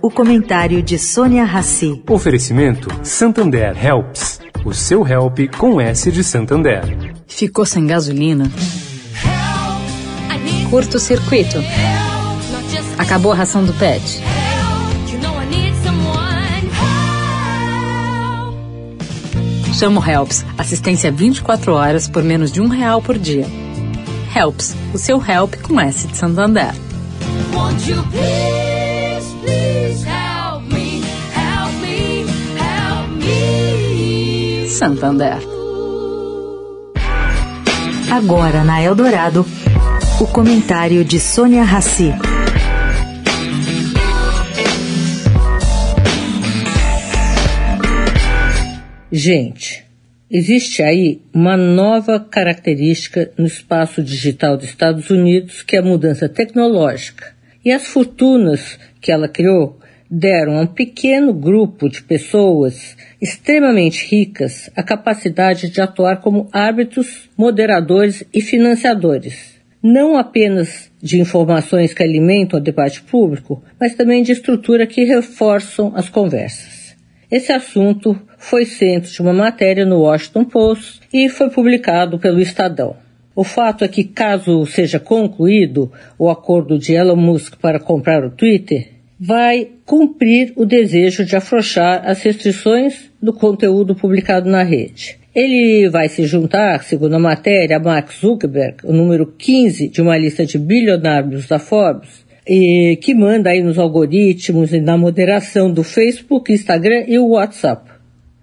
O comentário de Sônia Rassi. Oferecimento Santander Helps. O seu help com S de Santander. Ficou sem gasolina? Curto circuito. Acabou a ração do pet. Chamo Helps. Assistência 24 horas por menos de um real por dia. Helps. O seu help com S de Santander. Won't you please, Santander. Agora na Eldorado, o comentário de Sônia Rassi. Gente, existe aí uma nova característica no espaço digital dos Estados Unidos, que é a mudança tecnológica. E as fortunas que ela criou deram a um pequeno grupo de pessoas extremamente ricas a capacidade de atuar como árbitros, moderadores e financiadores, não apenas de informações que alimentam o debate público, mas também de estrutura que reforçam as conversas. Esse assunto foi centro de uma matéria no Washington Post e foi publicado pelo Estadão. O fato é que, caso seja concluído o acordo de Elon Musk para comprar o Twitter, vai cumprir o desejo de afrouxar as restrições do conteúdo publicado na rede. Ele vai se juntar, segundo a matéria, a Mark Zuckerberg, o número 15 de uma lista de bilionários da Forbes, e que manda aí nos algoritmos e na moderação do Facebook, Instagram e o WhatsApp.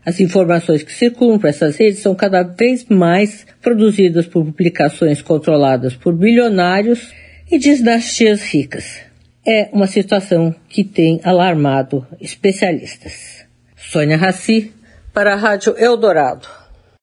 As informações que circulam para essas redes são cada vez mais produzidas por publicações controladas por bilionários e dinastias ricas. É uma situação que tem alarmado especialistas. Sônia Raci, para a Rádio Eldorado.